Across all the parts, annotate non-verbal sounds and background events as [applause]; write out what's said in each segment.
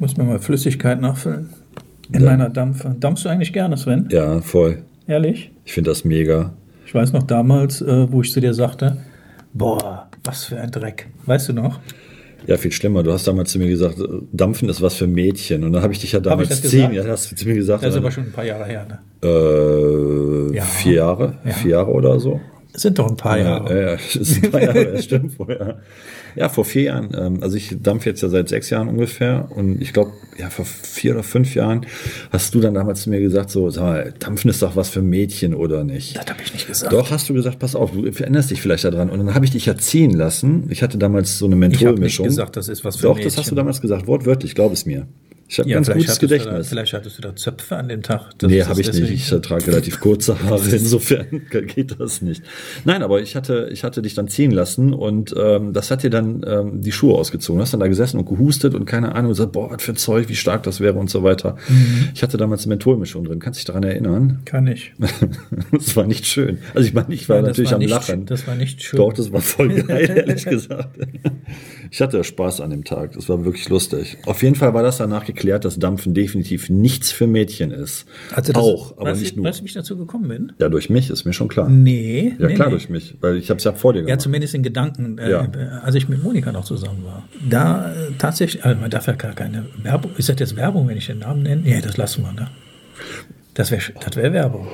Ich muss mir mal Flüssigkeit nachfüllen. In ja. meiner Dampfe. Dampfst du eigentlich gerne, Sven? Ja, voll. Ehrlich? Ich finde das mega. Ich weiß noch damals, äh, wo ich zu dir sagte, boah, was für ein Dreck. Weißt du noch? Ja, viel schlimmer. Du hast damals zu mir gesagt, Dampfen ist was für Mädchen. Und dann habe ich dich ja damals zehn, ja, hast du zu mir gesagt. Das ist aber schon ein paar Jahre her, ne? Äh, ja. Vier Jahre, ja. vier Jahre oder so. Es sind doch ein paar Jahre. Ja, ja, das [laughs] ist ein paar Jahre, das stimmt vorher. Ja, vor vier Jahren. Ähm, also ich dampfe jetzt ja seit sechs Jahren ungefähr. Und ich glaube, ja, vor vier oder fünf Jahren hast du dann damals zu mir gesagt, so, sag mal, Dampfen ist doch was für Mädchen oder nicht? Das habe ich nicht gesagt. Doch, hast du gesagt, pass auf, du veränderst dich vielleicht daran. Und dann habe ich dich ja ziehen lassen. Ich hatte damals so eine Mentholmischung. Ich habe nicht gesagt, das ist was für doch, Mädchen. Doch, das hast du damals gesagt, wortwörtlich, glaub es mir. Ich habe ja, ganz gutes Gedächtnis. Da, vielleicht hattest du da Zöpfe an dem Tag. Das nee, habe ich nicht. Ich trage relativ kurze Haare, [laughs] insofern [laughs] geht das nicht. Nein, aber ich hatte, ich hatte dich dann ziehen lassen und ähm, das hat dir dann ähm, die Schuhe ausgezogen. Du hast dann da gesessen und gehustet und keine Ahnung, gesagt, boah, was für Zeug, wie stark das wäre und so weiter. Mhm. Ich hatte damals eine Mentholmischung drin. Kannst du dich daran erinnern? Kann ich. [laughs] das war nicht schön. Also ich meine, ich war Nein, natürlich war am nicht, Lachen. Das war nicht schön. Doch, das war voll geil, ehrlich gesagt. Ich hatte Spaß an dem Tag. Das war wirklich lustig. Auf jeden Fall war das danach geklärt, dass Dampfen definitiv nichts für Mädchen ist. Also das, auch, aber nicht ich, nur. Weißt du, wie ich dazu gekommen bin? Ja, durch mich, ist mir schon klar. Nee. Ja, nee, klar, nee. durch mich. Weil ich habe es ja vor dir gemacht. Ja, zumindest in Gedanken, äh, ja. als ich mit Monika noch zusammen war. Da äh, tatsächlich, also man darf ja gar keine Werbung. Ist das jetzt Werbung, wenn ich den Namen nenne? Nee, das lassen wir, ne? Das wäre das wär Werbung.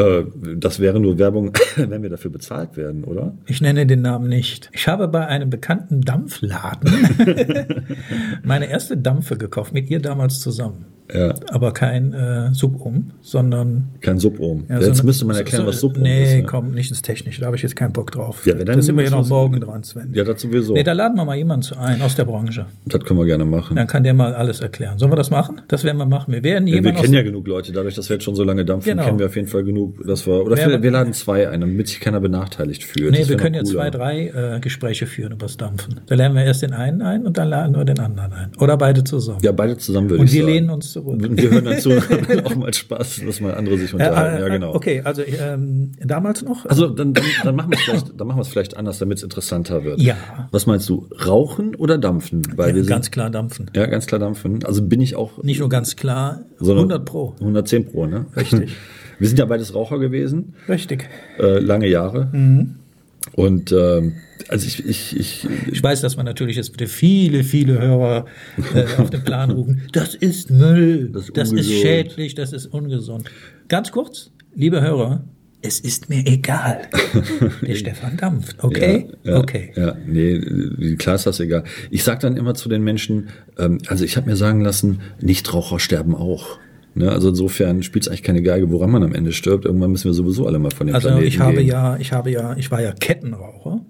Äh, das wäre nur Werbung, [laughs] wenn wir dafür bezahlt werden, oder? Ich nenne den Namen nicht. Ich habe bei einem bekannten Dampfladen [laughs] [laughs] meine erste Dampfe gekauft, mit ihr damals zusammen. Ja. Aber kein äh, Subum, sondern. Kein Subum. Ja, jetzt so müsste man erklären, so, was Subum nee, ist. Nee, komm, nicht ins Technische, da habe ich jetzt keinen Bock drauf. Ja, dann da sind wir ja noch morgen dran, Sven. Ja, das sowieso. Nee, da laden wir mal jemanden ein aus der Branche. Das können wir gerne machen. Dann kann der mal alles erklären. Sollen wir das machen? Das werden wir machen. Wir werden ja, Wir kennen ja genug Leute, dadurch, dass wir jetzt schon so lange dampfen, genau. kennen wir auf jeden Fall genug, dass wir. Oder wir, wir laden zwei ein, damit sich keiner benachteiligt fühlt. Nee, wir können ja zwei, drei äh, Gespräche führen über das Dampfen. Da lernen wir erst den einen ein und dann laden wir den anderen ein. Oder beide zusammen. Ja, beide zusammen würde und ich sagen. Und wir lehnen uns zurück. Wir hören dazu [laughs] auch mal Spaß, dass mal andere sich unterhalten. Ja, äh, genau. Okay, also ähm, damals noch. Also dann, dann, dann machen wir es vielleicht, dann machen wir es vielleicht anders, damit es interessanter wird. Ja. Was meinst du? Rauchen oder dampfen? Weil ja, wir ganz klar dampfen. Ja, ganz klar dampfen. Also bin ich auch. Nicht nur ganz klar, 100 pro. 110 pro, ne? Richtig. [laughs] Wir sind ja beides Raucher gewesen. Richtig. Äh, lange Jahre. Mhm. Und ähm, also ich, ich, ich, ich weiß, dass man natürlich jetzt bitte viele, viele Hörer äh, auf den Plan rufen. [laughs] Das ist Müll, das, ist, das ist schädlich, das ist ungesund. Ganz kurz, liebe Hörer, es ist mir egal. [laughs] Der Stefan dampft, okay? Ja, ja, okay. Ja, nee, klar ist das egal. Ich sage dann immer zu den Menschen, ähm, also ich habe mir sagen lassen, Nichtraucher sterben auch. Ne, also insofern spielt es eigentlich keine Geige, woran man am Ende stirbt. Irgendwann müssen wir sowieso alle mal von dem also Planeten ich habe gehen. ja, ich habe ja, ich war ja Kettenraucher.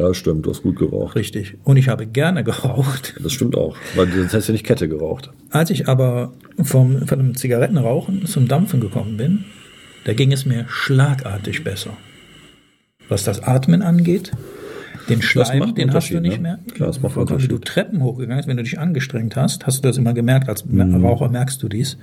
Ja, stimmt, du hast gut geraucht. Richtig. Und ich habe gerne geraucht. Das stimmt auch, weil sonst hättest du nicht Kette geraucht. Als ich aber vom, von dem Zigarettenrauchen zum Dampfen gekommen bin, da ging es mir schlagartig besser. Was das Atmen angeht, den Schleim, den hast du nicht ne? mehr. Klar, das macht Wenn du Treppen hochgegangen bist, wenn du dich angestrengt hast, hast du das immer gemerkt. Als mhm. Raucher merkst du dies,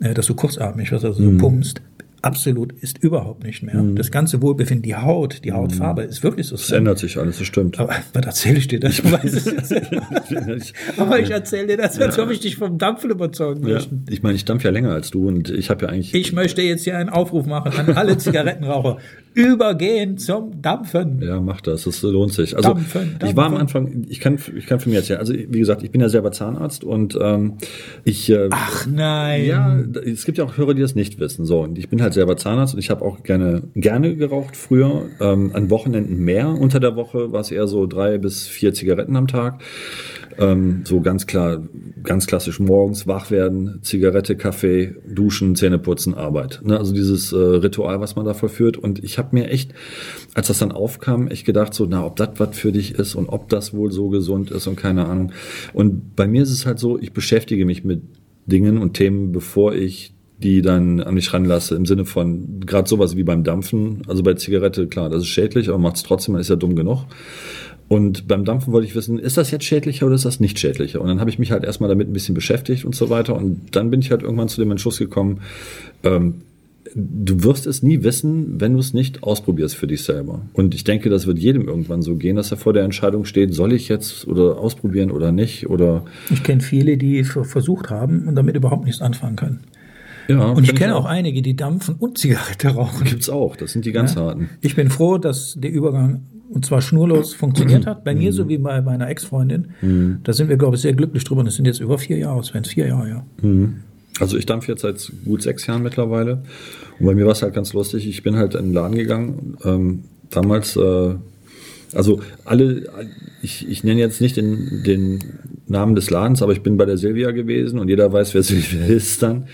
äh, dass du kurzatmig wirst, also mhm. du pumpst absolut ist überhaupt nicht mehr. Mhm. Das ganze Wohlbefinden, die Haut, die Hautfarbe mhm. ist wirklich so. Es ändert sich alles, das stimmt. Aber was erzähle ich dir das? Ich weiß es [laughs] jetzt. Aber ich erzähle dir das, als ja. ob ich dich vom Dampfen überzeugen ja. möchte. Ich meine, ich dampfe ja länger als du und ich habe ja eigentlich. Ich möchte jetzt hier einen Aufruf machen an alle Zigarettenraucher. [laughs] Übergehen zum Dampfen. Ja, mach das. Das lohnt sich. Also dampfen, dampfen. ich war am Anfang, ich kann, ich kann für mich erzählen. Also wie gesagt, ich bin ja selber Zahnarzt und ähm, ich. Äh, Ach nein. Ja, es gibt ja auch Hörer, die das nicht wissen. So und ich bin halt selber Zahnarzt und ich habe auch gerne gerne geraucht früher. Ähm, an Wochenenden mehr. Unter der Woche war es eher so drei bis vier Zigaretten am Tag. Ähm, so ganz klar, ganz klassisch morgens wach werden, Zigarette, Kaffee, duschen, Zähne putzen, Arbeit. Ne? Also dieses äh, Ritual, was man da vollführt. Und ich habe mir echt, als das dann aufkam, echt gedacht, so, na, ob das was für dich ist und ob das wohl so gesund ist und keine Ahnung. Und bei mir ist es halt so, ich beschäftige mich mit Dingen und Themen, bevor ich die dann an mich ranlasse, im Sinne von gerade sowas wie beim Dampfen. Also bei Zigarette, klar, das ist schädlich, aber macht es trotzdem, man ist ja dumm genug. Und beim Dampfen wollte ich wissen, ist das jetzt schädlicher oder ist das nicht schädlicher? Und dann habe ich mich halt erstmal damit ein bisschen beschäftigt und so weiter. Und dann bin ich halt irgendwann zu dem Entschluss gekommen, ähm, du wirst es nie wissen, wenn du es nicht ausprobierst für dich selber. Und ich denke, das wird jedem irgendwann so gehen, dass er vor der Entscheidung steht, soll ich jetzt oder ausprobieren oder nicht oder. Ich kenne viele, die versucht haben und damit überhaupt nichts anfangen können. Ja, und ich kenne auch einige, die dampfen und Zigarette rauchen. [laughs] Gibt's auch, das sind die ganz ja. harten. Ich bin froh, dass der Übergang und zwar schnurlos funktioniert hat. Bei mir mhm. so wie bei meiner Ex-Freundin. Mhm. Da sind wir, glaube ich, sehr glücklich drüber. Und das sind jetzt über vier Jahre, es werden vier Jahre, ja. Mhm. Also ich dampfe jetzt seit gut sechs Jahren mittlerweile. Und bei mir war es halt ganz lustig. Ich bin halt in den Laden gegangen. Ähm, damals, äh, also alle, ich, ich nenne jetzt nicht den, den Namen des Ladens, aber ich bin bei der Silvia gewesen und jeder weiß, wer Silvia [laughs] ist dann.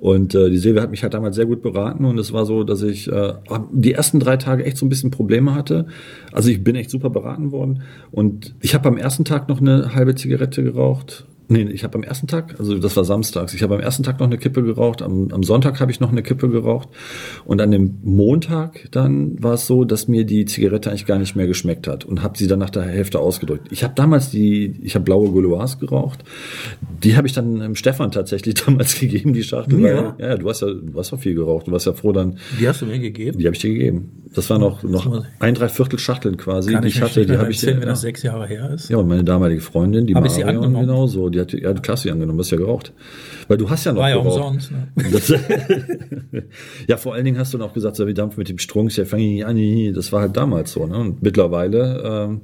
Und äh, die Silvia hat mich halt damals sehr gut beraten und es war so, dass ich äh, die ersten drei Tage echt so ein bisschen Probleme hatte. Also ich bin echt super beraten worden und ich habe am ersten Tag noch eine halbe Zigarette geraucht Nee, ich habe am ersten Tag, also das war samstags, ich habe am ersten Tag noch eine Kippe geraucht, am, am Sonntag habe ich noch eine Kippe geraucht und an dem Montag dann war es so, dass mir die Zigarette eigentlich gar nicht mehr geschmeckt hat und habe sie dann nach der Hälfte ausgedrückt. Ich habe damals die, ich habe blaue Gouloirs geraucht, die habe ich dann ähm, Stefan tatsächlich [laughs] damals gegeben, die Schachtel. Ja. Weil, ja, du hast ja, du hast ja viel geraucht, du warst ja froh dann. Die hast du mir gegeben? Die habe ich dir gegeben. Das war noch, noch ein Dreiviertel Schachteln quasi, die ich, hatte. Die habe ich dir, wenn das sechs Jahre her ist. Ja, und meine damalige Freundin, die Marion, genauso, die hat, ja, die Klasse angenommen, du hast ja geraucht. Weil du hast ja noch War ja geraucht. umsonst. Ne? Das, [laughs] ja, vor allen Dingen hast du noch gesagt, so wie Dampf mit dem Strunk, ja, fange ich an, das war halt damals so. Ne? Und mittlerweile ähm,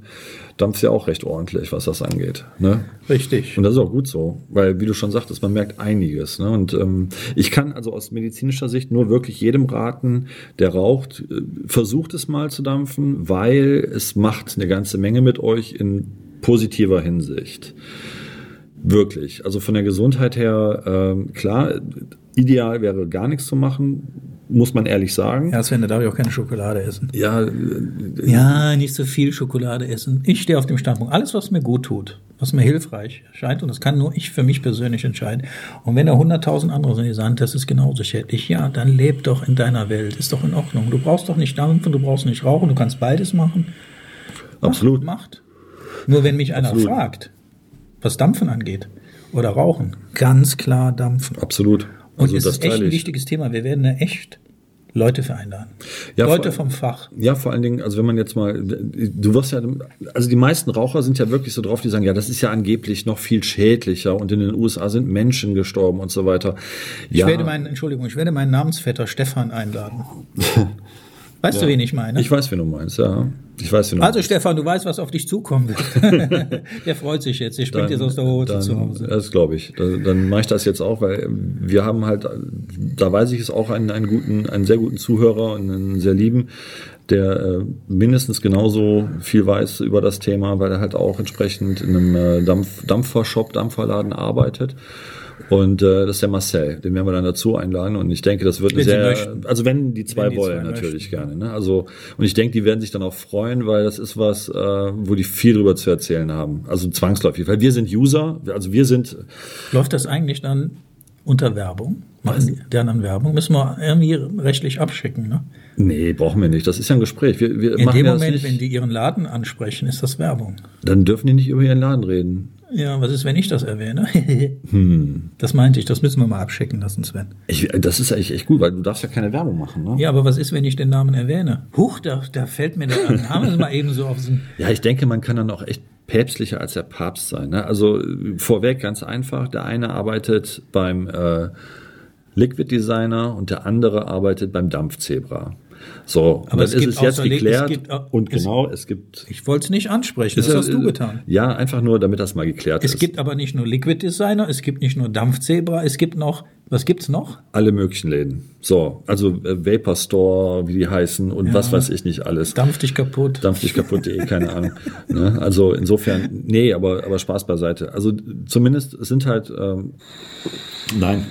dampft ja auch recht ordentlich, was das angeht. Ne? Richtig. Und das ist auch gut so, weil, wie du schon sagtest, man merkt einiges. Ne? Und ähm, ich kann also aus medizinischer Sicht nur wirklich jedem raten, der raucht, äh, versucht es mal zu dampfen, weil es macht eine ganze Menge mit euch in positiver Hinsicht. Wirklich. Also von der Gesundheit her, ähm, klar, ideal wäre gar nichts zu machen muss man ehrlich sagen. Ja, Sven, da darf ich auch keine Schokolade essen. Ja, äh, ja, nicht so viel Schokolade essen. Ich stehe auf dem Standpunkt. Alles, was mir gut tut, was mir hilfreich scheint, und das kann nur ich für mich persönlich entscheiden. Und wenn da hunderttausend andere sind, die sagen, das ist genauso schädlich, ja, dann leb doch in deiner Welt. Ist doch in Ordnung. Du brauchst doch nicht dampfen, du brauchst nicht rauchen, du kannst beides machen. Absolut. Macht. Nur wenn mich einer Absolut. fragt, was Dampfen angeht oder Rauchen, ganz klar dampfen. Absolut. Und also es ist echt ein wichtiges Thema. Wir werden da echt Leute für einladen. Ja, Leute vom Fach. Ja, vor allen Dingen, also wenn man jetzt mal, du wirst ja, also die meisten Raucher sind ja wirklich so drauf, die sagen, ja, das ist ja angeblich noch viel schädlicher und in den USA sind Menschen gestorben und so weiter. Ich ja. werde meinen, Entschuldigung, ich werde meinen Namensvetter Stefan einladen. [laughs] Weißt ja. du, wen ich meine? Ich weiß, wen du meinst, ja. Ich weiß, wen du also, meinst. Stefan, du weißt, was auf dich zukommen wird. [laughs] der freut sich jetzt. Der springt dann, jetzt aus der Hose dann, zu Hause. Das glaube ich. Dann, dann mache ich das jetzt auch, weil wir haben halt, da weiß ich es auch, einen, einen guten, einen sehr guten Zuhörer und einen sehr lieben, der äh, mindestens genauso viel weiß über das Thema, weil er halt auch entsprechend in einem äh, Dampf, Dampfershop, Dampferladen arbeitet. Und äh, das ist der Marcel, den werden wir dann dazu einladen. Und ich denke, das wird eine sehr, also wenn die zwei wenn wollen, die zwei natürlich möchten. gerne. Ne? Also und ich denke, die werden sich dann auch freuen, weil das ist was, äh, wo die viel drüber zu erzählen haben. Also zwangsläufig, weil wir sind User, also wir sind. Läuft das eigentlich dann unter Werbung? Machen die deren Werbung? Müssen wir irgendwie rechtlich abschicken, ne? Nee, brauchen wir nicht. Das ist ja ein Gespräch. Wir, wir In dem Moment, wenn die ihren Laden ansprechen, ist das Werbung. Dann dürfen die nicht über ihren Laden reden. Ja, was ist, wenn ich das erwähne? [laughs] hm. Das meinte ich, das müssen wir mal abschicken lassen, Sven. Ich, das ist eigentlich echt gut, weil du darfst ja keine Werbung machen. Ne? Ja, aber was ist, wenn ich den Namen erwähne? Huch, da, da fällt mir der Name mal eben so auf den... Ja, ich denke, man kann dann auch echt päpstlicher als der Papst sein. Ne? Also vorweg ganz einfach, der eine arbeitet beim äh, Liquid Designer und der andere arbeitet beim Dampfzebra. So, aber es ist es jetzt geklärt. Es gibt, und genau, es gibt. Ich wollte es nicht ansprechen, das hast du getan. Ja, einfach nur, damit das mal geklärt es ist. Es gibt aber nicht nur Liquid Designer, es gibt nicht nur Dampfzebra, es gibt noch, was gibt's noch? Alle möglichen Läden. So, also äh, Vapor Store, wie die heißen und ja. was weiß ich nicht alles. Dampf dich kaputt. Dampf dich kaputt.de, keine Ahnung. [laughs] Ne? Also insofern, nee, aber, aber Spaß beiseite. Also zumindest sind halt, ähm, nein.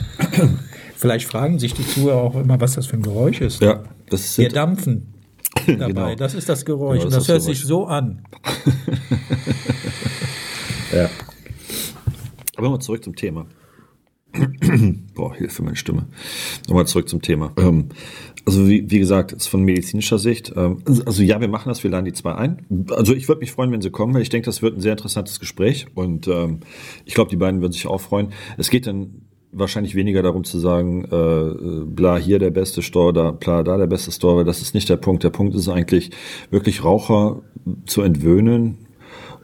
Vielleicht fragen sich die Zuhörer auch immer, was das für ein Geräusch ist. Ja, das Wir dampfen [laughs] dabei. genau. Das ist das Geräusch. Genau, das, das hört Geräusch. sich so an. [laughs] ja. Aber mal zurück zum Thema. [coughs] Boah, Hilfe, meine Stimme. Nochmal zurück zum Thema. Ähm, also wie, wie gesagt, jetzt von medizinischer Sicht, ähm, also ja, wir machen das, wir laden die zwei ein. Also ich würde mich freuen, wenn sie kommen, weil ich denke, das wird ein sehr interessantes Gespräch und ähm, ich glaube, die beiden würden sich auch freuen. Es geht dann wahrscheinlich weniger darum zu sagen, äh, bla hier der beste Store, da bla da der beste Store, weil das ist nicht der Punkt. Der Punkt ist eigentlich wirklich Raucher zu entwöhnen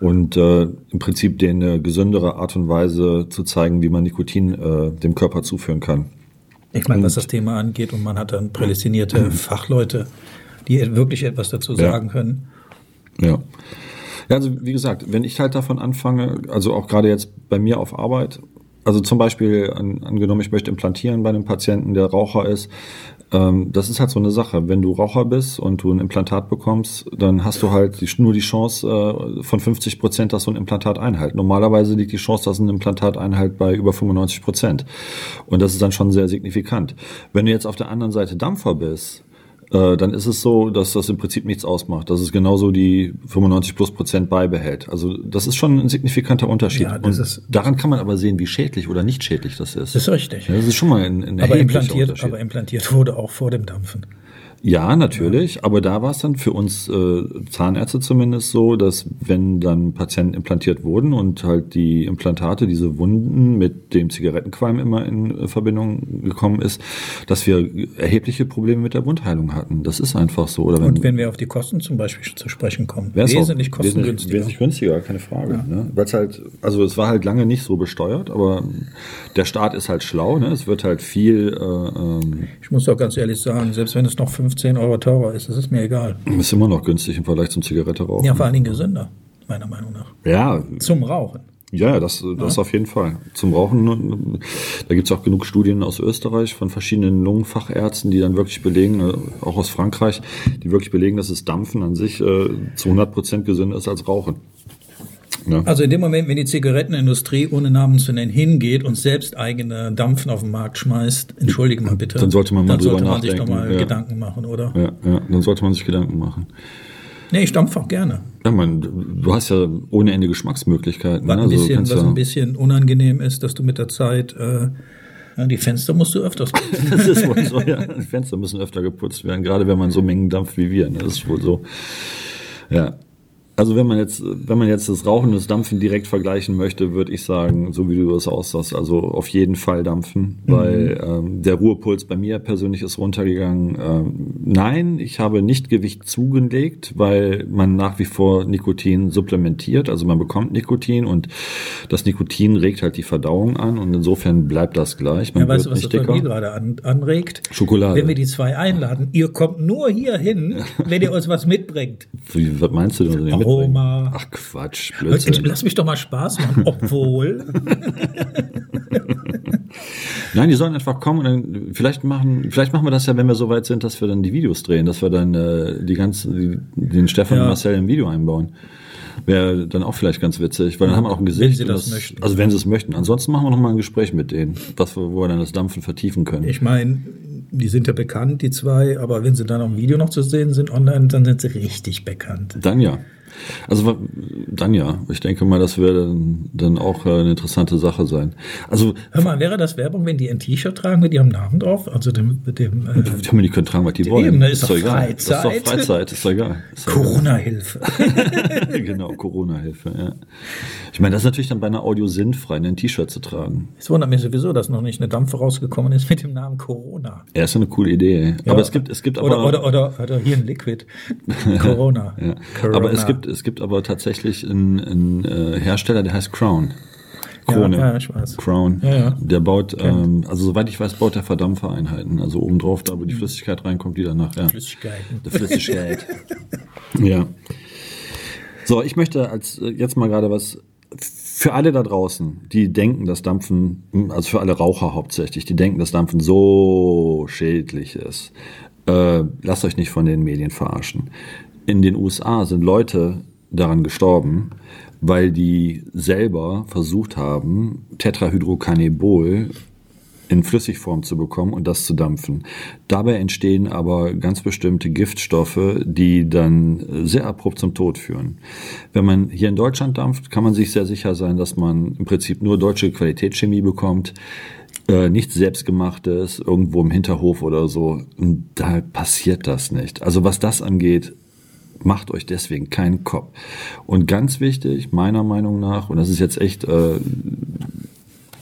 und äh, im Prinzip denen eine gesündere Art und Weise zu zeigen, wie man Nikotin äh, dem Körper zuführen kann. Ich meine, was das Thema angeht, und man hat dann prädestinierte Fachleute, die wirklich etwas dazu sagen ja. können. Ja. Ja, also wie gesagt, wenn ich halt davon anfange, also auch gerade jetzt bei mir auf Arbeit, also zum Beispiel an, angenommen, ich möchte implantieren bei einem Patienten, der Raucher ist, ähm, das ist halt so eine Sache. Wenn du Raucher bist und du ein Implantat bekommst, dann hast du halt die, nur die Chance äh, von 50 Prozent, dass so ein Implantat einhält. Normalerweise liegt die Chance, dass ein Implantat einhält bei über 95 Prozent. Und das ist dann schon sehr signifikant. Wenn du jetzt auf der anderen Seite Dampfer bist, äh, dann ist es so, dass das im Prinzip nichts ausmacht, dass es genauso die 95 plus Prozent beibehält. Also das ist schon ein signifikanter Unterschied. Ja, das Und ist, daran kann man aber sehen, wie schädlich oder nicht schädlich das ist. Das ist richtig. Ja, das ist schon mal ein, ein aber implantiert, aber implantiert wurde auch vor dem Dampfen. Ja, natürlich. Ja. Aber da war es dann für uns äh, Zahnärzte zumindest so, dass wenn dann Patienten implantiert wurden und halt die Implantate, diese Wunden mit dem Zigarettenqualm immer in äh, Verbindung gekommen ist, dass wir erhebliche Probleme mit der Wundheilung hatten. Das ist einfach so. Oder wenn, und wenn wir auf die Kosten zum Beispiel zu sprechen kommen, wesentlich kostengünstiger. Wesentlich günstiger, keine Frage. Ja. Ne? Weil es halt, also es war halt lange nicht so besteuert, aber der Staat ist halt schlau. Ne? Es wird halt viel. Äh, ähm ich muss doch ganz ehrlich sagen, selbst wenn es noch fünf 15 Euro teurer ist, das ist mir egal. Ist immer noch günstig im Vergleich zum Zigarette rauchen. Ja, vor allen Dingen gesünder, meiner Meinung nach. Ja. Zum Rauchen. Ja, das, das ja. auf jeden Fall. Zum Rauchen, da gibt es auch genug Studien aus Österreich von verschiedenen Lungenfachärzten, die dann wirklich belegen, äh, auch aus Frankreich, die wirklich belegen, dass das Dampfen an sich äh, zu 100 Prozent gesünder ist als Rauchen. Ja. Also in dem Moment, wenn die Zigarettenindustrie, ohne Namen zu nennen, hingeht und selbst eigene Dampfen auf den Markt schmeißt, entschuldige mal bitte. Dann sollte man mal dann drüber sollte man sich doch mal ja. Gedanken machen, oder? Ja, ja, dann sollte man sich Gedanken machen. Nee, ich dampfe auch gerne. Ja, man, du hast ja ohne Ende Geschmacksmöglichkeiten. Was, ne? ein, also bisschen, was ja ein bisschen unangenehm ist, dass du mit der Zeit äh, die Fenster musst du öfters putzen. [laughs] das ist wohl so, ja. Die Fenster müssen öfter geputzt werden, gerade wenn man so Mengen dampft wie wir. Ne? Das ist wohl so. Ja. Also wenn man jetzt, wenn man jetzt das Rauchen und das Dampfen direkt vergleichen möchte, würde ich sagen, so wie du das aussahst, also auf jeden Fall dampfen, mhm. weil ähm, der Ruhepuls bei mir persönlich ist runtergegangen. Ähm, nein, ich habe nicht Gewicht zugelegt, weil man nach wie vor Nikotin supplementiert, also man bekommt Nikotin und das Nikotin regt halt die Verdauung an und insofern bleibt das gleich. Man ja, weißt du, was das bei mir gerade an, anregt? Schokolade. Wenn wir die zwei einladen, ihr kommt nur hier hin, [laughs] wenn ihr uns was mitbringt. Wie, was meinst du denn? Aroma. Ach Quatsch, Blödsinn. Lass mich doch mal Spaß machen, [laughs] obwohl. Nein, die sollen einfach kommen und dann vielleicht machen, vielleicht machen wir das ja, wenn wir so weit sind, dass wir dann die Videos drehen, dass wir dann äh, die ganzen, die, den Stefan ja. und Marcel im Video einbauen. Wäre dann auch vielleicht ganz witzig, weil dann haben wir auch ein Gesicht. Wenn sie das, das möchten. Also wenn sie es möchten. Ansonsten machen wir noch mal ein Gespräch mit denen, was wir, wo wir dann das Dampfen vertiefen können. Ich meine, die sind ja bekannt, die zwei, aber wenn sie dann auf dem Video noch zu sehen sind online, dann sind sie richtig bekannt. Dann ja. Also dann ja, ich denke mal, das würde dann, dann auch äh, eine interessante Sache sein. Also hör mal, wäre das Werbung, wenn die ein T-Shirt tragen mit ihrem Namen drauf, also dem, mit dem äh, die können tragen, was die, die wollen. Eben, ist, ist doch. Freizeit. Das ist doch Freizeit, ist doch egal. Corona-Hilfe. [laughs] genau, Corona-Hilfe. Ja. Ich meine, das ist natürlich dann bei einer Audio sinnfrei, ein T-Shirt zu tragen. Es wundert mich sowieso, dass noch nicht eine Dampfe rausgekommen ist mit dem Namen Corona. Ja, ist eine coole Idee. Ja, aber es gibt, es gibt oder, aber oder, oder, oder hier ein Liquid. [laughs] Corona. ja. Corona. Aber es gibt, es gibt aber tatsächlich einen, einen äh, Hersteller, der heißt Crown. Krone. Ja, ja, ich weiß. Crown. Ja, ja. Der baut, ähm, also soweit ich weiß, baut der Verdampfereinheiten. Also obendrauf, da wo die Flüssigkeit reinkommt, die danach. Ja. Flüssigkeit. Die Flüssigkeit. ja. So, ich möchte als äh, jetzt mal gerade was für alle da draußen, die denken, dass Dampfen, also für alle Raucher hauptsächlich, die denken, dass Dampfen so schädlich ist. Äh, lasst euch nicht von den Medien verarschen. In den USA sind Leute daran gestorben, weil die selber versucht haben, Tetrahydrocannabol in Flüssigform zu bekommen und das zu dampfen. Dabei entstehen aber ganz bestimmte Giftstoffe, die dann sehr abrupt zum Tod führen. Wenn man hier in Deutschland dampft, kann man sich sehr sicher sein, dass man im Prinzip nur deutsche Qualitätschemie bekommt, äh, nichts selbstgemachtes, irgendwo im Hinterhof oder so. Und da passiert das nicht. Also was das angeht, macht euch deswegen keinen Kopf. Und ganz wichtig, meiner Meinung nach, und das ist jetzt echt äh,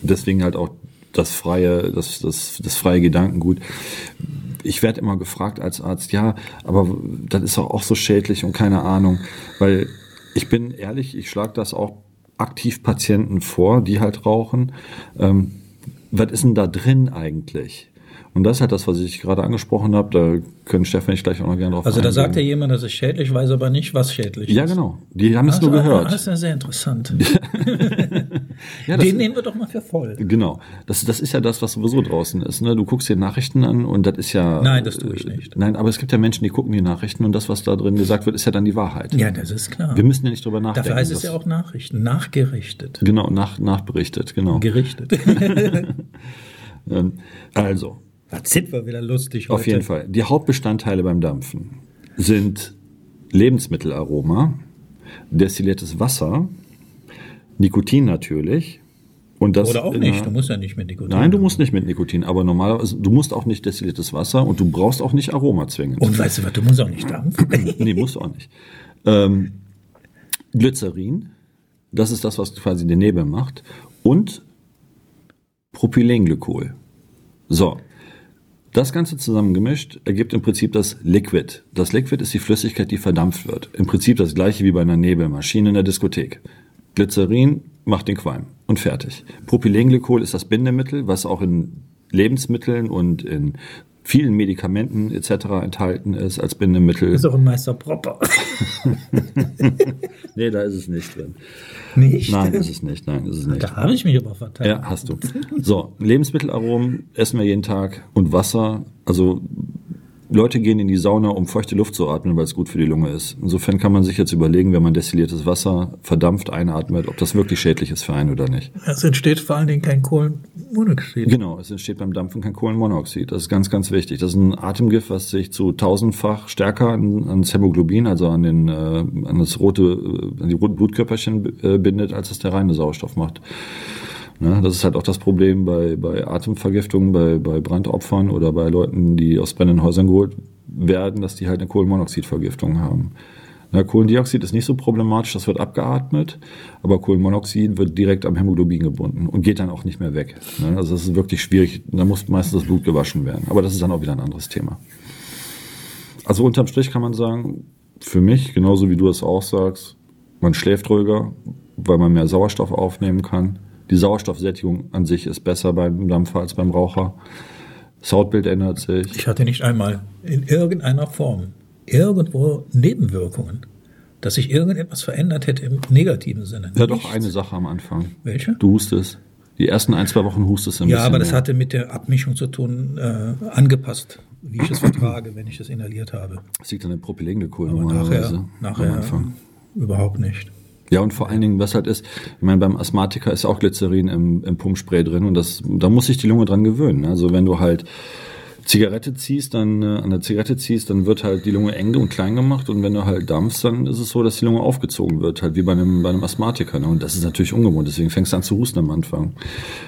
deswegen halt auch das freie, das, das, das freie Gedankengut. Ich werde immer gefragt als Arzt, ja, aber das ist auch, so schädlich und keine Ahnung, weil ich bin ehrlich, ich schlage das auch aktiv Patienten vor, die halt rauchen. Ähm, was ist denn da drin eigentlich? Und das ist halt das, was ich gerade angesprochen habe. Da können Stefan ich gleich auch noch gerne drauf Also da sagt ja jemand, das ist schädlich, weiß aber nicht, was schädlich ja, ist. Ja, genau. Die haben also, es nur gehört. Das ist ja sehr interessant. [laughs] ja, [laughs] Den nehmen wir doch mal für voll. Genau. Das, das ist ja das, was sowieso draußen ist. Ne? Du guckst dir Nachrichten an und das ist ja... Nein, das tue ich nicht. Nein, aber es gibt ja Menschen, die gucken die Nachrichten und das, was da drin gesagt wird, ist ja dann die Wahrheit. Ja, das ist klar. Wir müssen ja nicht drüber nachdenken. Dafür heißt es ja auch Nachrichten. Nachgerichtet. Genau, nach, nachberichtet, genau. Gerichtet. [laughs] Ähm, also, das sind wir wieder lustig heute. Auf jeden Fall. Die Hauptbestandteile beim Dampfen sind Lebensmittelaroma, destilliertes Wasser, Nikotin natürlich. Und das Oder auch nicht, du musst ja nicht mit Nikotin. Nein, du musst nicht mit Nikotin, aber normalerweise, du musst auch nicht destilliertes Wasser und du brauchst auch nicht Aroma zwingend. Und weißt du was, du musst auch nicht dampfen. [laughs] nee, musst du auch nicht. Ähm, Glycerin, das ist das, was quasi den Nebel macht. Und Propylenglykol. So, das Ganze zusammengemischt ergibt im Prinzip das Liquid. Das Liquid ist die Flüssigkeit, die verdampft wird. Im Prinzip das gleiche wie bei einer Nebelmaschine in der Diskothek. Glycerin macht den Qualm und fertig. Propylenglykol ist das Bindemittel, was auch in Lebensmitteln und in vielen Medikamenten etc. enthalten ist als Bindemittel. Ist auch ein Meister Propper. [laughs] nee, da ist es nicht drin. Nicht? Nein, ist es nicht. Nein, ist es nicht. Da habe ich mich aber verteilt. Ja, hast du. So, Lebensmittelaromen essen wir jeden Tag und Wasser. Also Leute gehen in die Sauna, um feuchte Luft zu atmen, weil es gut für die Lunge ist. Insofern kann man sich jetzt überlegen, wenn man destilliertes Wasser verdampft einatmet, ob das wirklich schädlich ist für einen oder nicht. Es entsteht vor allen Dingen kein Kohlenmonoxid. Genau, es entsteht beim Dampfen kein Kohlenmonoxid. Das ist ganz, ganz wichtig. Das ist ein Atemgift, was sich zu tausendfach stärker an, ans Hämoglobin, also an, den, äh, an das rote, äh, an die roten Blutkörperchen äh, bindet, als es der reine Sauerstoff macht. Ne, das ist halt auch das Problem bei, bei Atemvergiftungen, bei, bei Brandopfern oder bei Leuten, die aus brennenden Häusern geholt werden, dass die halt eine Kohlenmonoxidvergiftung haben. Na, Kohlendioxid ist nicht so problematisch, das wird abgeatmet, aber Kohlenmonoxid wird direkt am Hämoglobin gebunden und geht dann auch nicht mehr weg. Ne? Also das ist wirklich schwierig, da muss meistens das Blut gewaschen werden. Aber das ist dann auch wieder ein anderes Thema. Also unterm Strich kann man sagen, für mich, genauso wie du es auch sagst, man schläft ruhiger, weil man mehr Sauerstoff aufnehmen kann. Die Sauerstoffsättigung an sich ist besser beim Dampfer als beim Raucher. Das Hautbild ändert sich. Ich hatte nicht einmal in irgendeiner Form irgendwo Nebenwirkungen, dass sich irgendetwas verändert hätte im negativen Sinne. Ja, Nichts. doch eine Sache am Anfang. Welche? Du hustest. Die ersten ein, zwei Wochen hustest du ein Ja, bisschen aber das mehr. hatte mit der Abmischung zu tun, äh, angepasst, wie ich es vertrage, wenn ich es inhaliert habe. Das liegt an der Propylenglykol normalerweise. nachher, am nachher Anfang. überhaupt nicht. Ja, und vor allen Dingen, was halt ist, ich meine, beim Asthmatiker ist auch Glycerin im, im Pumpspray drin und das, da muss sich die Lunge dran gewöhnen. Also wenn du halt Zigarette ziehst, dann äh, an der Zigarette ziehst, dann wird halt die Lunge eng und klein gemacht und wenn du halt dampfst, dann ist es so, dass die Lunge aufgezogen wird, halt wie bei einem, bei einem Asthmatiker. Ne? Und das ist natürlich ungewohnt, deswegen fängst du an zu husten am Anfang.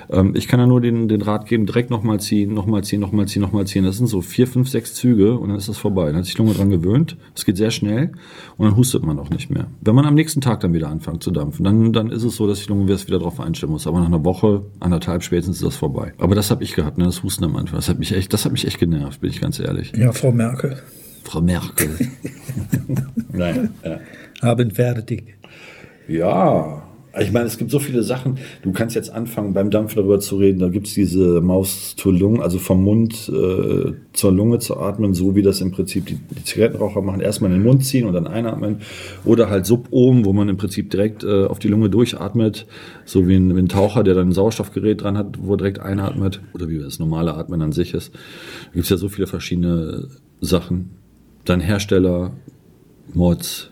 Ähm, ich kann ja nur den, den Rat geben, direkt nochmal ziehen, nochmal ziehen, nochmal ziehen, nochmal ziehen. Das sind so vier, fünf, sechs Züge und dann ist das vorbei. Dann hat sich die Lunge dran gewöhnt, es geht sehr schnell und dann hustet man auch nicht mehr. Wenn man am nächsten Tag dann wieder anfängt zu dampfen, dann, dann ist es so, dass die Lunge wieder darauf einstellen muss. Aber nach einer Woche, anderthalb spätestens ist das vorbei. Aber das habe ich gehabt, ne? das Husten am Anfang. Das hat mich echt, das hat mich echt genervt, bin ich ganz ehrlich. Ja, Frau Merkel, Frau Merkel. [laughs] Nein. Ja. haben fertig. ja. Ich meine, es gibt so viele Sachen. Du kannst jetzt anfangen, beim Dampfen darüber zu reden. Da gibt es diese Maus zur Lunge, also vom Mund äh, zur Lunge zu atmen, so wie das im Prinzip die, die Zigarettenraucher machen. Erstmal in den Mund ziehen und dann einatmen. Oder halt Subohm, wo man im Prinzip direkt äh, auf die Lunge durchatmet. So wie ein, wie ein Taucher, der dann ein Sauerstoffgerät dran hat, wo er direkt einatmet. Oder wie das normale Atmen an sich ist. Da gibt es ja so viele verschiedene Sachen. Dann Hersteller, Mods.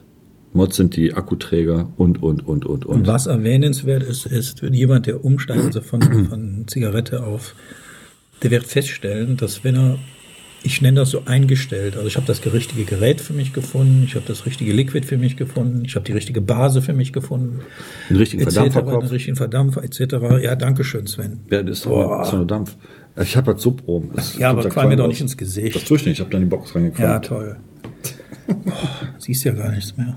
Mods sind die Akkuträger und, und, und, und, Und und. was erwähnenswert ist, ist, wenn jemand, der umsteigt, also von, [clears throat] von Zigarette auf, der wird feststellen, dass wenn er, ich nenne das so eingestellt, also ich habe das richtige Gerät für mich gefunden, ich habe das richtige Liquid für mich gefunden, ich habe die richtige Base für mich gefunden, Den richtigen etc., Verdampferkopf. den richtigen Verdampfer, etc. Ja, danke schön, Sven. Ja, das ist so, eine Dampf. Ich habe halt. Das Ja, aber qualm mir doch nicht ins Gesicht. Das tue ich nicht. Ich habe da in die Box reingequalmt. Ja, toll. Boah, siehst ja gar nichts mehr.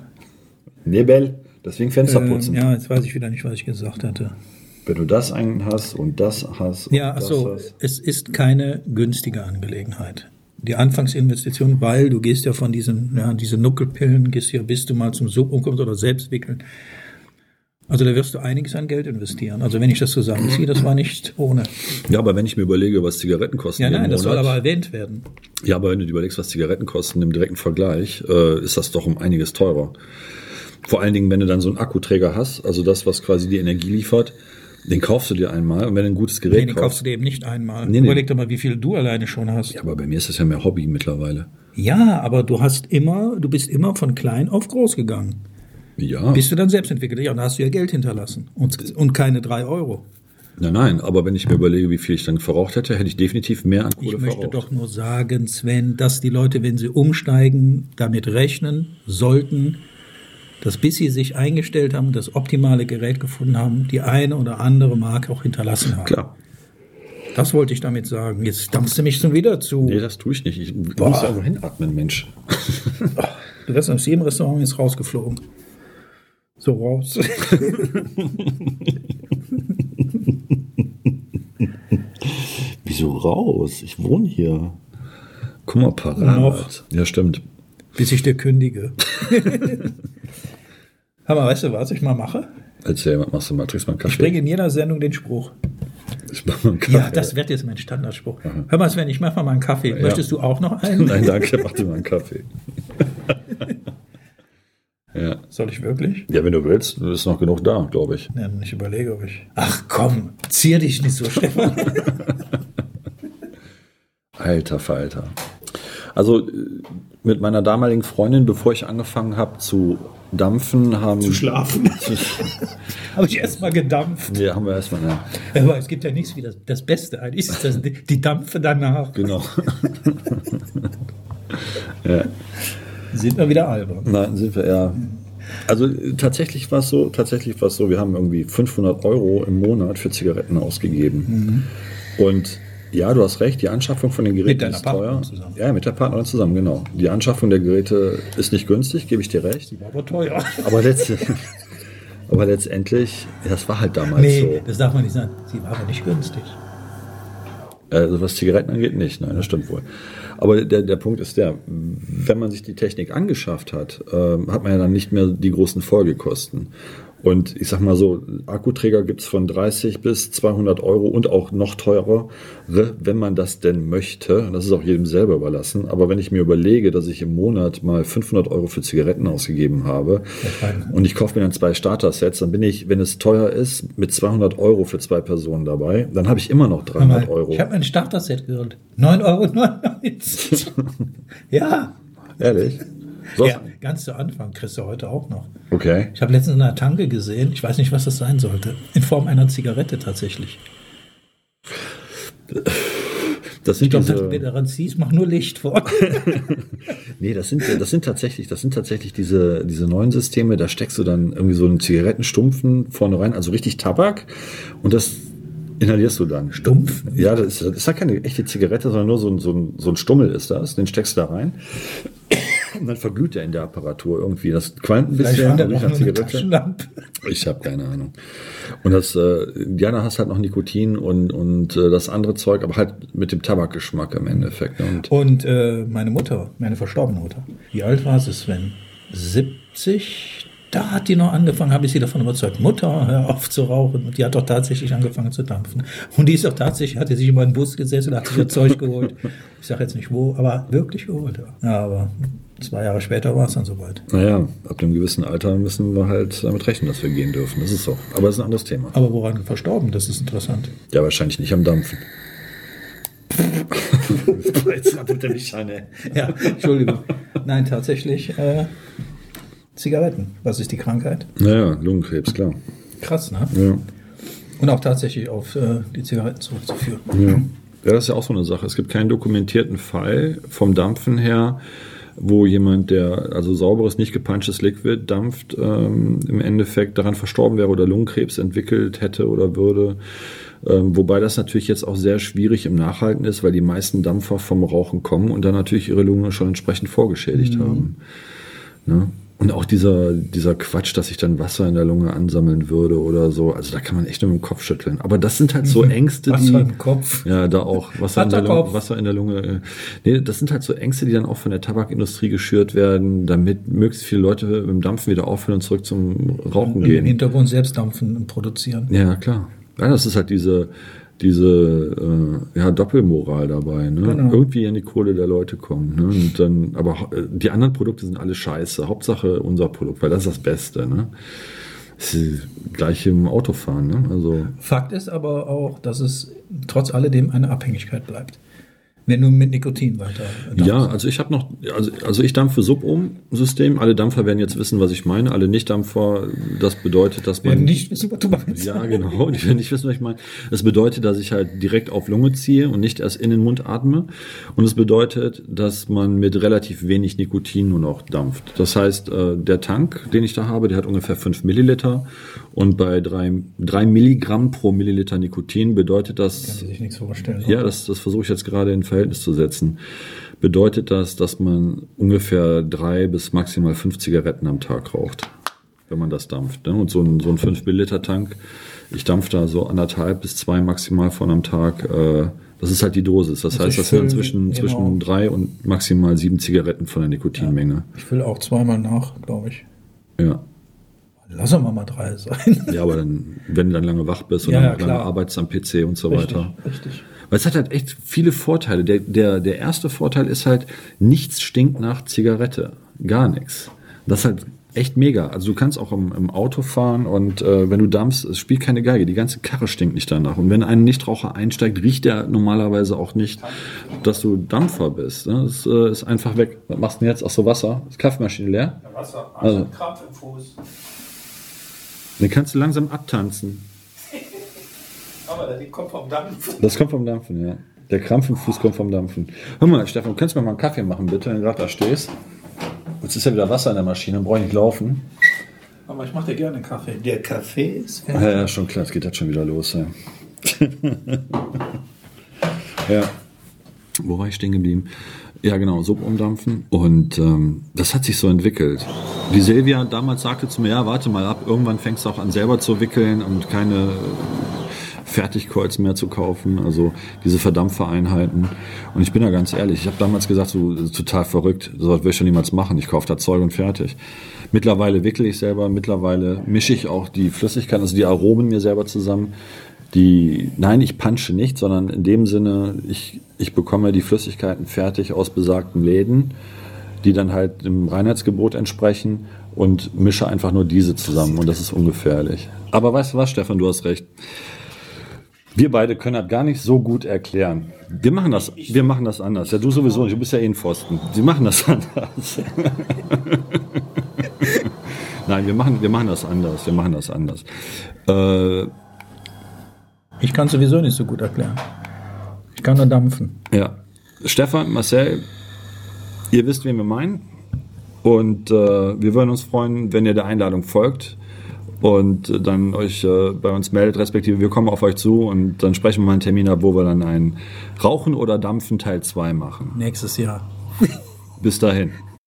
Nebel. Deswegen Fenster Ähm, putzen. ja, jetzt weiß ich wieder nicht, was ich gesagt hatte. Wenn du das einen hast und das hast. Und ja, achso, es ist keine günstige Angelegenheit. Die Anfangsinvestition, weil du gehst ja von diesen, ja, diese Nuckelpillen, gehst ja, bis du mal zum Subumkommen oder selbst wickeln. Also da wirst du einiges an Geld investieren. Also wenn ich das zusammenziehe, das war nicht ohne. Ja, aber wenn ich mir überlege, was Zigaretten kosten. Ja, nein, das soll aber erwähnt werden. Ja, aber wenn du dir überlegst, was Zigaretten kosten im direkten Vergleich, äh, ist das doch um einiges teurer. Vor allen Dingen, wenn du dann so einen Akkuträger hast, also das, was quasi die Energie liefert, den kaufst du dir einmal und wenn du ein gutes Gerät nee, den kaufst du dir eben nicht einmal. Nee, Überleg doch mal, wie viel du alleine schon hast. Ja, aber bei mir ist das ja mehr Hobby mittlerweile. Ja, aber du hast immer, du bist immer von klein auf groß gegangen. Ja. Bist du dann selbst entwickelt? Ja, und da hast du ja Geld hinterlassen. Und, und keine drei Euro. Nein, nein, aber wenn ich mir überlege, wie viel ich dann verraucht hätte, hätte ich definitiv mehr an Kohle Ich möchte verraucht. doch nur sagen, Sven, dass die Leute, wenn sie umsteigen, damit rechnen sollten, dass bis sie sich eingestellt haben, das optimale Gerät gefunden haben, die eine oder andere Marke auch hinterlassen haben. Klar. Das wollte ich damit sagen. Jetzt dampfst du mich schon wieder zu. Nee, das tue ich nicht. Ich Boah. muss einfach hinatmen, Mensch. [laughs] Du wirst aus jedem Restaurant jetzt rausgeflogen. So raus. [laughs] Wieso raus? Ich wohne hier. Guck mal, parat. Noch. Ja, stimmt. Bis ich dir kündige. [laughs] Mal, weißt du, was ich mal mache? Erzähl, was machst du mal? Trinkst mal einen Kaffee? Ich bringe in jeder Sendung den Spruch. Ich mach mal einen Kaffee. Ja, das wird jetzt mein Standardspruch. Aha. Hör mal, Sven, ich mach mal einen Kaffee. Ja. Möchtest du auch noch einen? Nein, danke, mach dir mal einen Kaffee. [laughs] Ja. Soll ich wirklich? Ja, wenn du willst, ist noch genug da, glaube ich. Ja, ich überlege, ob ich. Ach komm, zier dich nicht so, Stefan. [laughs] Alter Falter. Also äh, mit meiner damaligen Freundin, bevor ich angefangen habe zu dampfen, haben. Zu schlafen. [laughs] [laughs] habe ich erstmal gedampft. Ja, haben wir erstmal, ja. Aber es gibt ja nichts wie das, das Beste. Eigentlich ist das die Dampfe danach. Genau. [laughs] ja. Sind wir wieder albern? Nein, sind wir eher. Also tatsächlich war es so, tatsächlich war es so, wir haben irgendwie 500 Euro im Monat für Zigaretten ausgegeben. Mhm. Und ja, du hast recht, die Anschaffung von den Geräten ist teuer. Zusammen. Ja, mit der Partnerin zusammen, genau. Die Anschaffung der Geräte ist nicht günstig, gebe ich dir recht. Die war aber teuer. Aber letztendlich, [laughs] aber letztendlich, das war halt damals nee, so. das darf man nicht sagen. Sie war aber nicht günstig. Also was Zigaretten angeht, nicht. Nein, das stimmt wohl. Aber der, der Punkt ist der, wenn man sich die Technik angeschafft hat, äh, hat man ja dann nicht mehr die großen Folgekosten. Und ich sag mal so, Akkuträger gibt's von 30 bis 200 Euro und auch noch teurer, wenn man das denn möchte. Das ist auch jedem selber überlassen. Aber wenn ich mir überlege, dass ich im Monat mal 500 Euro für Zigaretten ausgegeben habe und ich kaufe mir dann zwei Starter-Sets, dann bin ich, wenn es teuer ist, mit 200 Euro für zwei Personen dabei. Dann habe ich immer noch 300 Euro. Ich habe ein Starter-Set gehört. 9,99 Euro. [laughs] ja. Ehrlich? Ja, ganz zu Anfang kriegst du heute auch noch. Okay. Ich habe letztens in einer Tanke gesehen, ich weiß nicht, was das sein sollte. In Form einer Zigarette tatsächlich. Das sind ich glaube, wenn du daran ziehst, mach nur Licht vor. [laughs] nee, das sind, das sind tatsächlich, das sind tatsächlich diese, diese neuen Systeme, da steckst du dann irgendwie so einen Zigarettenstumpfen vorne rein, also richtig Tabak. Und das inhalierst du dann. Stumpf? Ja, das ist, das ist ja keine echte Zigarette, sondern nur so ein, so ein, so ein Stummel ist das. Den steckst du da rein. Und dann verglüht er in der Apparatur irgendwie. Das qualmt ein bisschen. Ich habe keine Ahnung. Und das, äh, Diana hast halt noch Nikotin und, und äh, das andere Zeug, aber halt mit dem Tabakgeschmack im Endeffekt. Und, und äh, meine Mutter, meine verstorbene Mutter, wie alt war sie, Sven? 70? Da hat die noch angefangen, habe ich sie davon überzeugt, Mutter, hör auf zu rauchen. Und die hat doch tatsächlich angefangen zu dampfen. Und die ist doch tatsächlich, hatte sich immer einen Bus gesessen, hat sich ihr Zeug geholt. Ich sage jetzt nicht wo, aber wirklich geholt. Ja, aber zwei Jahre später war es dann soweit. Naja, ab einem gewissen Alter müssen wir halt damit rechnen, dass wir gehen dürfen. Das ist so. Aber das ist ein anderes Thema. Aber woran verstorben? Das ist interessant. Ja, wahrscheinlich nicht am Dampfen. [laughs] Jetzt tut er mich an, Ja, Entschuldigung. Nein, tatsächlich äh, Zigaretten. Was ist die Krankheit? Naja, Lungenkrebs, klar. Krass, ne? Ja. Und auch tatsächlich auf äh, die Zigaretten zurückzuführen. Ja. ja, das ist ja auch so eine Sache. Es gibt keinen dokumentierten Fall vom Dampfen her, wo jemand, der also sauberes, nicht gepunchtes Liquid dampft, ähm, im Endeffekt daran verstorben wäre oder Lungenkrebs entwickelt hätte oder würde. Ähm, wobei das natürlich jetzt auch sehr schwierig im Nachhalten ist, weil die meisten Dampfer vom Rauchen kommen und dann natürlich ihre Lunge schon entsprechend vorgeschädigt mhm. haben. Ne? Und auch dieser, dieser Quatsch, dass sich dann Wasser in der Lunge ansammeln würde oder so. Also da kann man echt nur mit dem Kopf schütteln. Aber das sind halt so Ängste, Wasser die. im Kopf. Ja, da auch. Wasser, in der, Lunge, Wasser in der Lunge. Äh, nee, das sind halt so Ängste, die dann auch von der Tabakindustrie geschürt werden, damit möglichst viele Leute mit dem Dampfen wieder aufhören und zurück zum Rauchen und gehen. Im Hintergrund selbst dampfen und produzieren. Ja, klar. Ja, das ist halt diese, diese äh, ja, Doppelmoral dabei. Ne? Genau. Irgendwie an die Kohle der Leute kommen. Ne? Und dann, aber äh, die anderen Produkte sind alle scheiße. Hauptsache unser Produkt, weil das ist das Beste. Ne? Das ist gleich im Autofahren. Ne? Also Fakt ist aber auch, dass es trotz alledem eine Abhängigkeit bleibt. Wenn du mit Nikotin weiter. Dampfst. Ja, also ich habe noch, also, also ich dampfe Sub-Um-System. Alle Dampfer werden jetzt wissen, was ich meine. Alle Nicht-Dampfer, das bedeutet, dass man. Werden nicht wissen, was du meinst. Ja, genau. Die werden nicht wissen, was ich meine. Das bedeutet, dass ich halt direkt auf Lunge ziehe und nicht erst in den Mund atme. Und es bedeutet, dass man mit relativ wenig Nikotin nur noch dampft. Das heißt, äh, der Tank, den ich da habe, der hat ungefähr 5 Milliliter. Und bei 3, 3 Milligramm pro Milliliter Nikotin bedeutet das. Kann sich nichts vorstellen. Ja, das, das versuche ich jetzt gerade in Verhältnis zu setzen, bedeutet das, dass man ungefähr drei bis maximal fünf Zigaretten am Tag raucht, wenn man das dampft. Ne? Und so ein, so ein 5 Milliliter Tank, ich dampfe da so anderthalb bis zwei maximal von am Tag. Äh, das ist halt die Dosis. Das also heißt, das wären zwischen, genau. zwischen drei und maximal sieben Zigaretten von der Nikotinmenge. Ja, ich will auch zweimal nach, glaube ich. Ja. Lass doch mal drei sein. Ja, aber dann, wenn du dann lange wach bist und ja, dann lange arbeitest am PC und so richtig, weiter. Richtig. Weil es hat halt echt viele Vorteile. Der, der, der erste Vorteil ist halt, nichts stinkt nach Zigarette. Gar nichts. Das ist halt echt mega. Also du kannst auch im, im Auto fahren und äh, wenn du dampfst, es spielt keine Geige. Die ganze Karre stinkt nicht danach. Und wenn ein Nichtraucher einsteigt, riecht er normalerweise auch nicht, dass du Dampfer bist. Ne? Das äh, ist einfach weg. Was machst du denn jetzt? Ach so, Wasser. Ist Kaffeemaschine leer? Ja, Wasser. Also, also Krampf im Fuß. Dann kannst du langsam abtanzen. Aber das kommt vom Dampfen. Das kommt vom Dampfen, ja. Der Krampf im Fuß kommt vom Dampfen. Hör mal, Stefan, kannst du mir mal einen Kaffee machen, bitte, wenn du gerade da stehst? Jetzt ist ja wieder Wasser in der Maschine, dann brauche ich nicht laufen. Aber ich mache dir gerne einen Kaffee. Der Kaffee ist fertig. Ja, ja, schon klar, es geht jetzt schon wieder los. Ja. [laughs] ja. Wo war ich stehen geblieben? Ja, genau, Sub umdampfen. Und ähm, das hat sich so entwickelt. Die Silvia damals sagte zu mir, ja, warte mal ab, irgendwann fängst du auch an selber zu wickeln und keine Fertigkreuz mehr zu kaufen, also diese Verdampfereinheiten. Und ich bin da ganz ehrlich, ich habe damals gesagt, so total verrückt, so will ich schon niemals machen, ich kaufe da Zeug und fertig. Mittlerweile wickle ich selber, mittlerweile mische ich auch die Flüssigkeiten, also die Aromen mir selber zusammen. Die, nein, ich punche nicht, sondern in dem Sinne, ich, ich bekomme die Flüssigkeiten fertig aus besagten Läden, die dann halt dem Reinheitsgebot entsprechen und mische einfach nur diese zusammen und das ist ungefährlich. Aber weißt du was, Stefan, du hast recht. Wir beide können das gar nicht so gut erklären. Wir machen das, wir machen das anders. Ja, du sowieso nicht, du bist ja eh ein Pfosten. Sie machen das [laughs] anders. Nein, wir machen, wir machen das anders. Wir machen das anders. Äh, ich kann sowieso nicht so gut erklären. Ich kann nur dampfen. Ja. Stefan, Marcel, ihr wisst, wen wir meinen. Und äh, wir würden uns freuen, wenn ihr der Einladung folgt und dann euch äh, bei uns meldet, respektive wir kommen auf euch zu und dann sprechen wir mal einen Termin ab, wo wir dann ein Rauchen oder Dampfen Teil 2 machen. Nächstes Jahr. Bis dahin.